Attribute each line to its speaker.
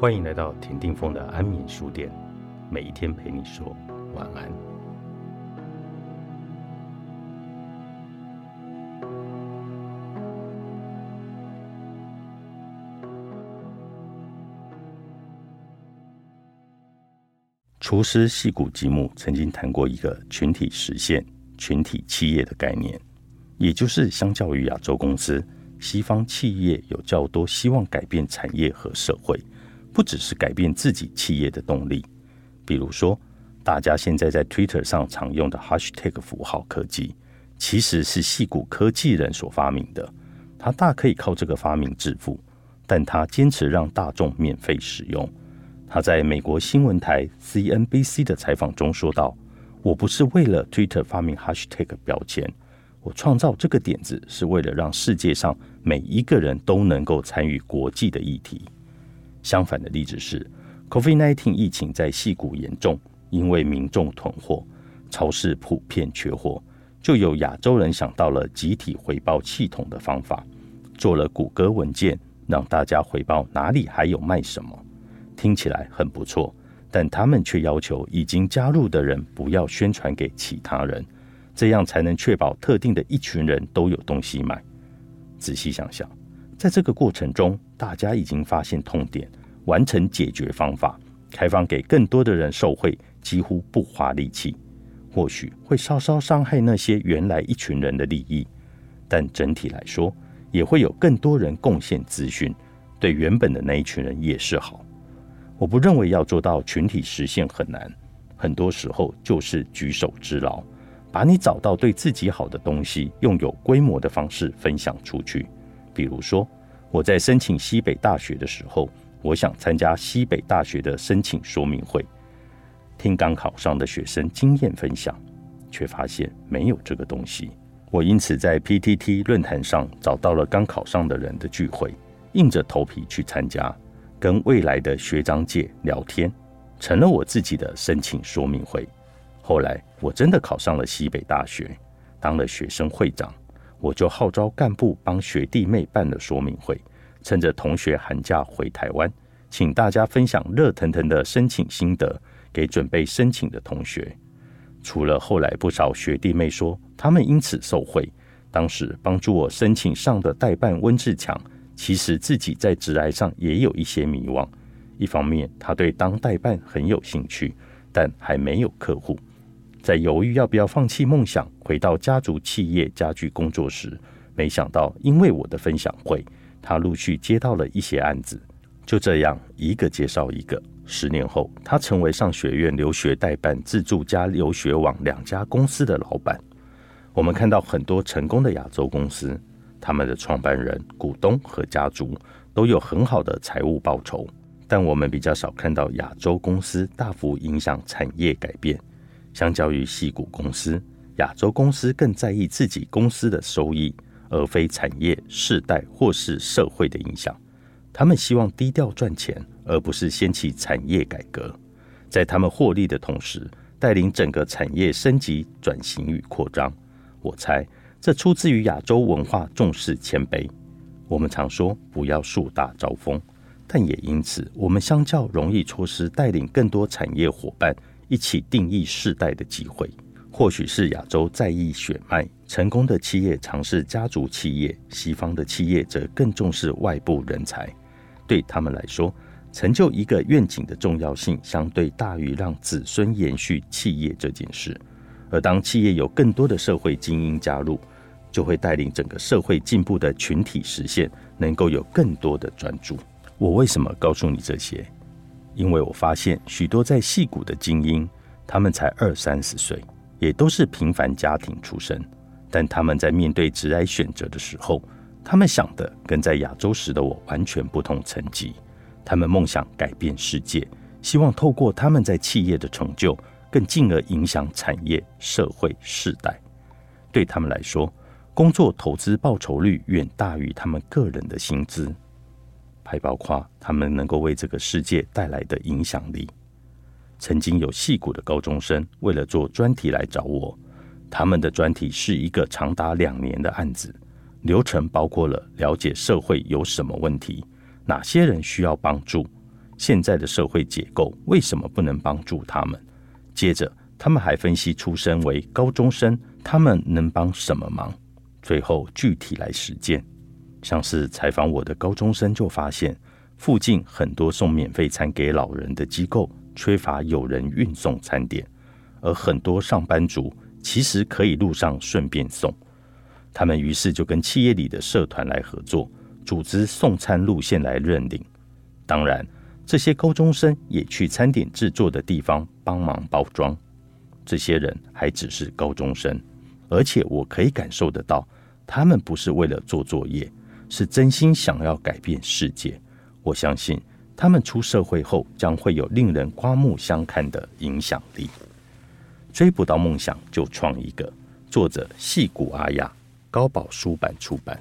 Speaker 1: 欢迎来到田定峰的安眠书店，每一天陪你说晚安。厨师细谷吉木曾经谈过一个群体实现、群体企业的概念，也就是相较于亚洲公司，西方企业有较多希望改变产业和社会。不只是改变自己企业的动力，比如说，大家现在在 Twitter 上常用的 Hashtag 符号科技，其实是戏骨科技人所发明的。他大可以靠这个发明致富，但他坚持让大众免费使用。他在美国新闻台 CNBC 的采访中说道：“我不是为了 Twitter 发明 Hashtag 标签，我创造这个点子是为了让世界上每一个人都能够参与国际的议题。”相反的例子是，COVID-19 疫情在戏谷严重，因为民众囤货，超市普遍缺货，就有亚洲人想到了集体回报系统的方法，做了谷歌文件，让大家回报哪里还有卖什么，听起来很不错，但他们却要求已经加入的人不要宣传给其他人，这样才能确保特定的一群人都有东西买。仔细想想。在这个过程中，大家已经发现痛点，完成解决方法，开放给更多的人受惠，几乎不花力气。或许会稍稍伤害那些原来一群人的利益，但整体来说，也会有更多人贡献资讯，对原本的那一群人也是好。我不认为要做到群体实现很难，很多时候就是举手之劳，把你找到对自己好的东西，用有规模的方式分享出去。比如说，我在申请西北大学的时候，我想参加西北大学的申请说明会，听刚考上的学生经验分享，却发现没有这个东西。我因此在 PTT 论坛上找到了刚考上的人的聚会，硬着头皮去参加，跟未来的学长姐聊天，成了我自己的申请说明会。后来我真的考上了西北大学，当了学生会长。我就号召干部帮学弟妹办了说明会，趁着同学寒假回台湾，请大家分享热腾腾的申请心得给准备申请的同学。除了后来不少学弟妹说他们因此受惠，当时帮助我申请上的代办温志强，其实自己在职涯上也有一些迷惘。一方面他对当代办很有兴趣，但还没有客户。在犹豫要不要放弃梦想，回到家族企业家具工作时，没想到因为我的分享会，他陆续接到了一些案子。就这样，一个介绍一个。十年后，他成为上学院留学代办、自助加留学网两家公司的老板。我们看到很多成功的亚洲公司，他们的创办人、股东和家族都有很好的财务报酬，但我们比较少看到亚洲公司大幅影响产业改变。相较于细股公司，亚洲公司更在意自己公司的收益，而非产业、世代或是社会的影响。他们希望低调赚钱，而不是掀起产业改革。在他们获利的同时，带领整个产业升级、转型与扩张。我猜，这出自于亚洲文化重视谦卑。我们常说不要树大招风，但也因此，我们相较容易错失带领更多产业伙伴。一起定义世代的机会，或许是亚洲在意血脉，成功的企业尝试家族企业；西方的企业则更重视外部人才。对他们来说，成就一个愿景的重要性相对大于让子孙延续企业这件事。而当企业有更多的社会精英加入，就会带领整个社会进步的群体实现，能够有更多的专注。我为什么告诉你这些？因为我发现许多在戏谷的精英，他们才二三十岁，也都是平凡家庭出身，但他们在面对职业选择的时候，他们想的跟在亚洲时的我完全不同层级。他们梦想改变世界，希望透过他们在企业的成就，更进而影响产业、社会、世代。对他们来说，工作投资报酬率远大于他们个人的薪资。还包括他们能够为这个世界带来的影响力。曾经有戏骨的高中生为了做专题来找我，他们的专题是一个长达两年的案子，流程包括了了解社会有什么问题，哪些人需要帮助，现在的社会结构为什么不能帮助他们。接着，他们还分析出身为高中生，他们能帮什么忙？最后具体来实践。像是采访我的高中生就发现，附近很多送免费餐给老人的机构缺乏有人运送餐点，而很多上班族其实可以路上顺便送。他们于是就跟企业里的社团来合作，组织送餐路线来认领。当然，这些高中生也去餐点制作的地方帮忙包装。这些人还只是高中生，而且我可以感受得到，他们不是为了做作业。是真心想要改变世界，我相信他们出社会后将会有令人刮目相看的影响力。追不到梦想就创一个，作者戏谷阿雅，高宝书版出版。